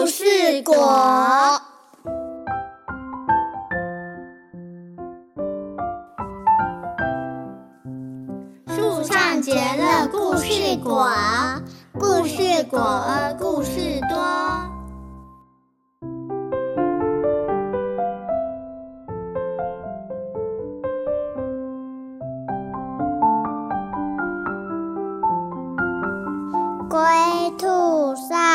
故事果。树上结了故事果，故事果，故事多。龟兔赛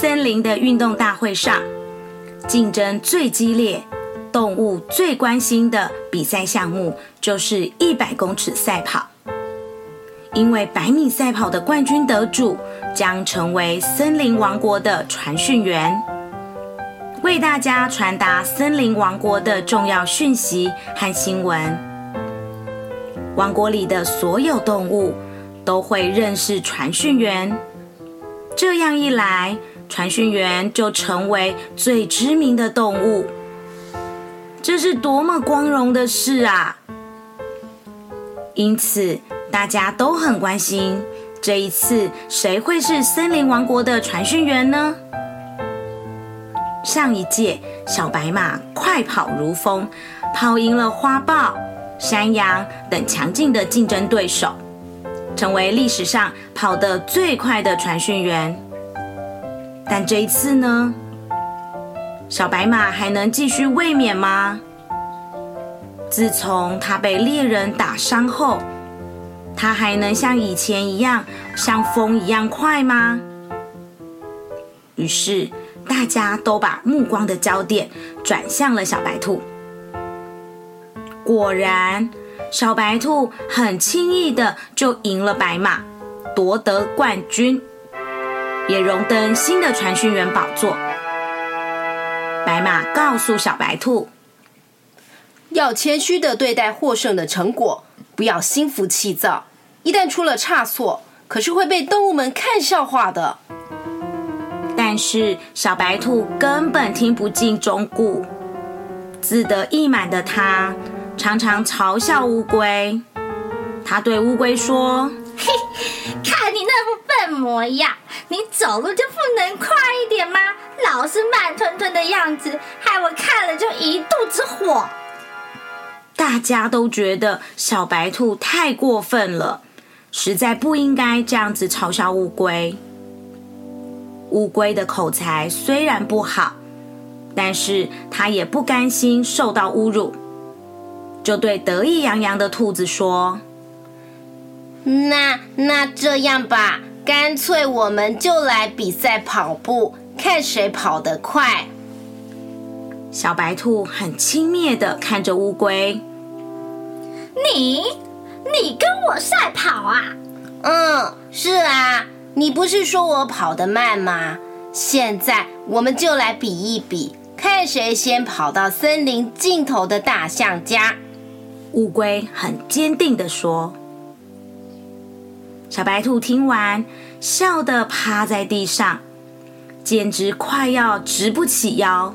森林的运动大会上，竞争最激烈、动物最关心的比赛项目就是一百公尺赛跑。因为百米赛跑的冠军得主将成为森林王国的传讯员。为大家传达森林王国的重要讯息和新闻。王国里的所有动物都会认识传讯员，这样一来，传讯员就成为最知名的动物。这是多么光荣的事啊！因此，大家都很关心，这一次谁会是森林王国的传讯员呢？上一届，小白马快跑如风，跑赢了花豹、山羊等强劲的竞争对手，成为历史上跑得最快的传讯员。但这一次呢？小白马还能继续卫冕吗？自从它被猎人打伤后，它还能像以前一样，像风一样快吗？于是。大家都把目光的焦点转向了小白兔。果然，小白兔很轻易的就赢了白马，夺得冠军，也荣登新的传讯员宝座。白马告诉小白兔：“要谦虚的对待获胜的成果，不要心浮气躁。一旦出了差错，可是会被动物们看笑话的。”但是小白兔根本听不进忠告，自得意满的他常常嘲笑乌龟。他对乌龟说：“嘿，看你那副笨模样，你走路就不能快一点吗？老是慢吞吞的样子，害我看了就一肚子火。”大家都觉得小白兔太过分了，实在不应该这样子嘲笑乌龟。乌龟的口才虽然不好，但是它也不甘心受到侮辱，就对得意洋洋的兔子说：“那那这样吧，干脆我们就来比赛跑步，看谁跑得快。”小白兔很轻蔑的看着乌龟：“你你跟我赛跑啊？”“嗯，是啊。”你不是说我跑得慢吗？现在我们就来比一比，看谁先跑到森林尽头的大象家。乌龟很坚定的说。小白兔听完，笑得趴在地上，简直快要直不起腰。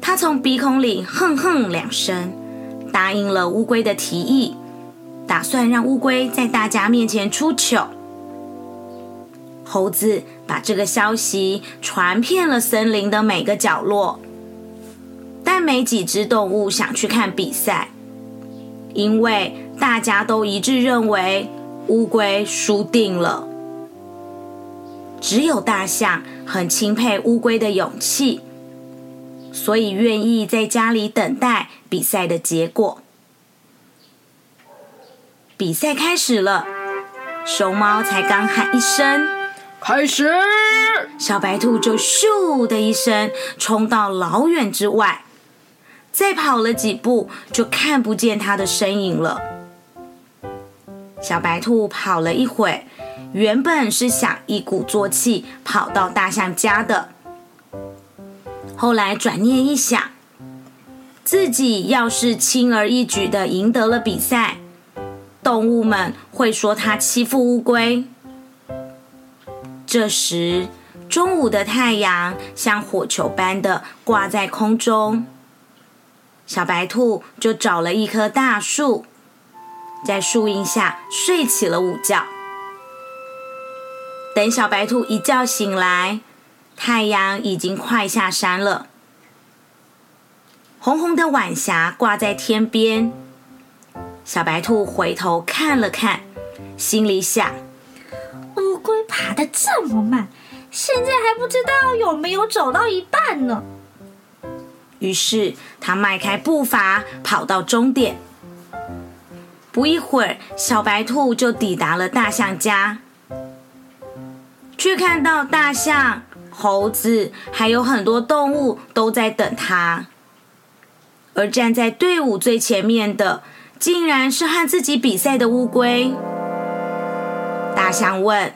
他从鼻孔里哼哼两声，答应了乌龟的提议，打算让乌龟在大家面前出糗。猴子把这个消息传遍了森林的每个角落，但没几只动物想去看比赛，因为大家都一致认为乌龟输定了。只有大象很钦佩乌龟的勇气，所以愿意在家里等待比赛的结果。比赛开始了，熊猫才刚喊一声。开始，小白兔就咻的一声冲到老远之外，再跑了几步就看不见它的身影了。小白兔跑了一会，原本是想一鼓作气跑到大象家的，后来转念一想，自己要是轻而易举的赢得了比赛，动物们会说他欺负乌龟。这时，中午的太阳像火球般的挂在空中。小白兔就找了一棵大树，在树荫下睡起了午觉。等小白兔一觉醒来，太阳已经快下山了，红红的晚霞挂在天边。小白兔回头看了看，心里想：乌龟爬得这么慢，现在还不知道有没有走到一半呢。于是，他迈开步伐，跑到终点。不一会儿，小白兔就抵达了大象家，却看到大象、猴子还有很多动物都在等他。而站在队伍最前面的，竟然是和自己比赛的乌龟。大象问：“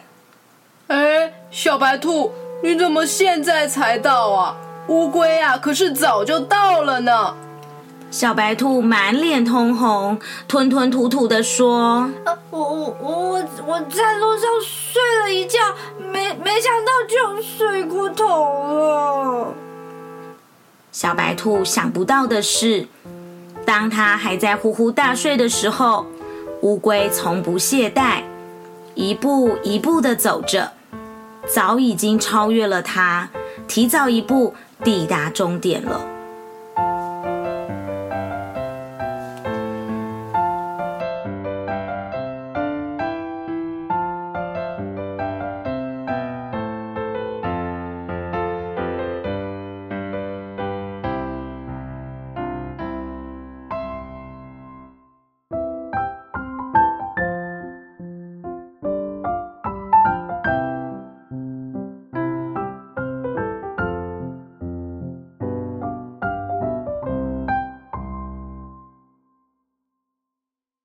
哎，小白兔，你怎么现在才到啊？”乌龟啊，可是早就到了呢。小白兔满脸通红，吞吞吐吐的说：“呃，我我我我在路上睡了一觉，没没想到就睡过头了。”小白兔想不到的是，当他还在呼呼大睡的时候，乌龟从不懈怠，一步一步的走着，早已经超越了他，提早一步。抵达终点了。